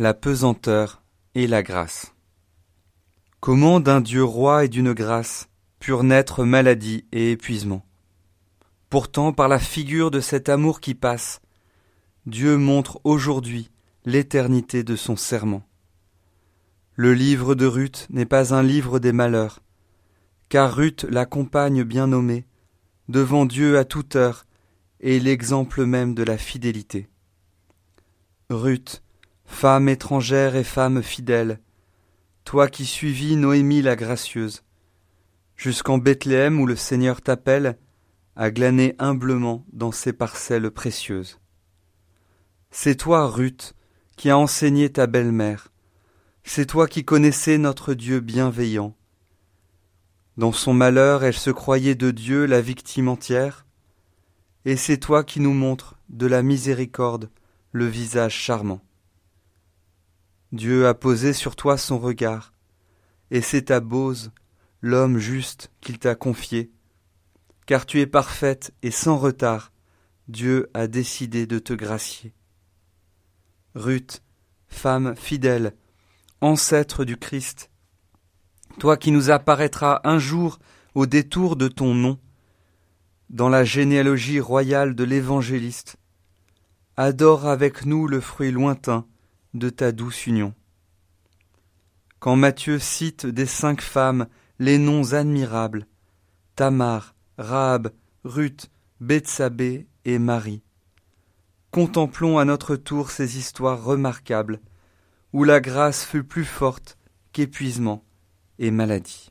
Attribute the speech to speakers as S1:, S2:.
S1: la pesanteur et la grâce. Comment d'un Dieu roi et d'une grâce purent naître maladie et épuisement? Pourtant, par la figure de cet amour qui passe, Dieu montre aujourd'hui l'éternité de son serment. Le livre de Ruth n'est pas un livre des malheurs, car Ruth, la compagne bien nommée, devant Dieu à toute heure, est l'exemple même de la fidélité. Ruth, femme étrangère et femme fidèle, toi qui suivis Noémie la gracieuse, jusqu'en Bethléem où le Seigneur t'appelle à glaner humblement dans ses parcelles précieuses. C'est toi, Ruth, qui as enseigné ta belle-mère, c'est toi qui connaissais notre Dieu bienveillant. Dans son malheur, elle se croyait de Dieu la victime entière, et c'est toi qui nous montres de la miséricorde le visage charmant. Dieu a posé sur toi son regard, et c'est ta Bose, l'homme juste qu'il t'a confié, car tu es parfaite et sans retard, Dieu a décidé de te gracier. Ruth, femme fidèle, ancêtre du Christ, toi qui nous apparaîtras un jour au détour de ton nom, dans la généalogie royale de l'évangéliste, adore avec nous le fruit lointain de ta douce union. Quand Matthieu cite des cinq femmes les noms admirables, Tamar, Rahab, Ruth, Bethsabée et Marie, contemplons à notre tour ces histoires remarquables, où la grâce fut plus forte qu'épuisement et maladie.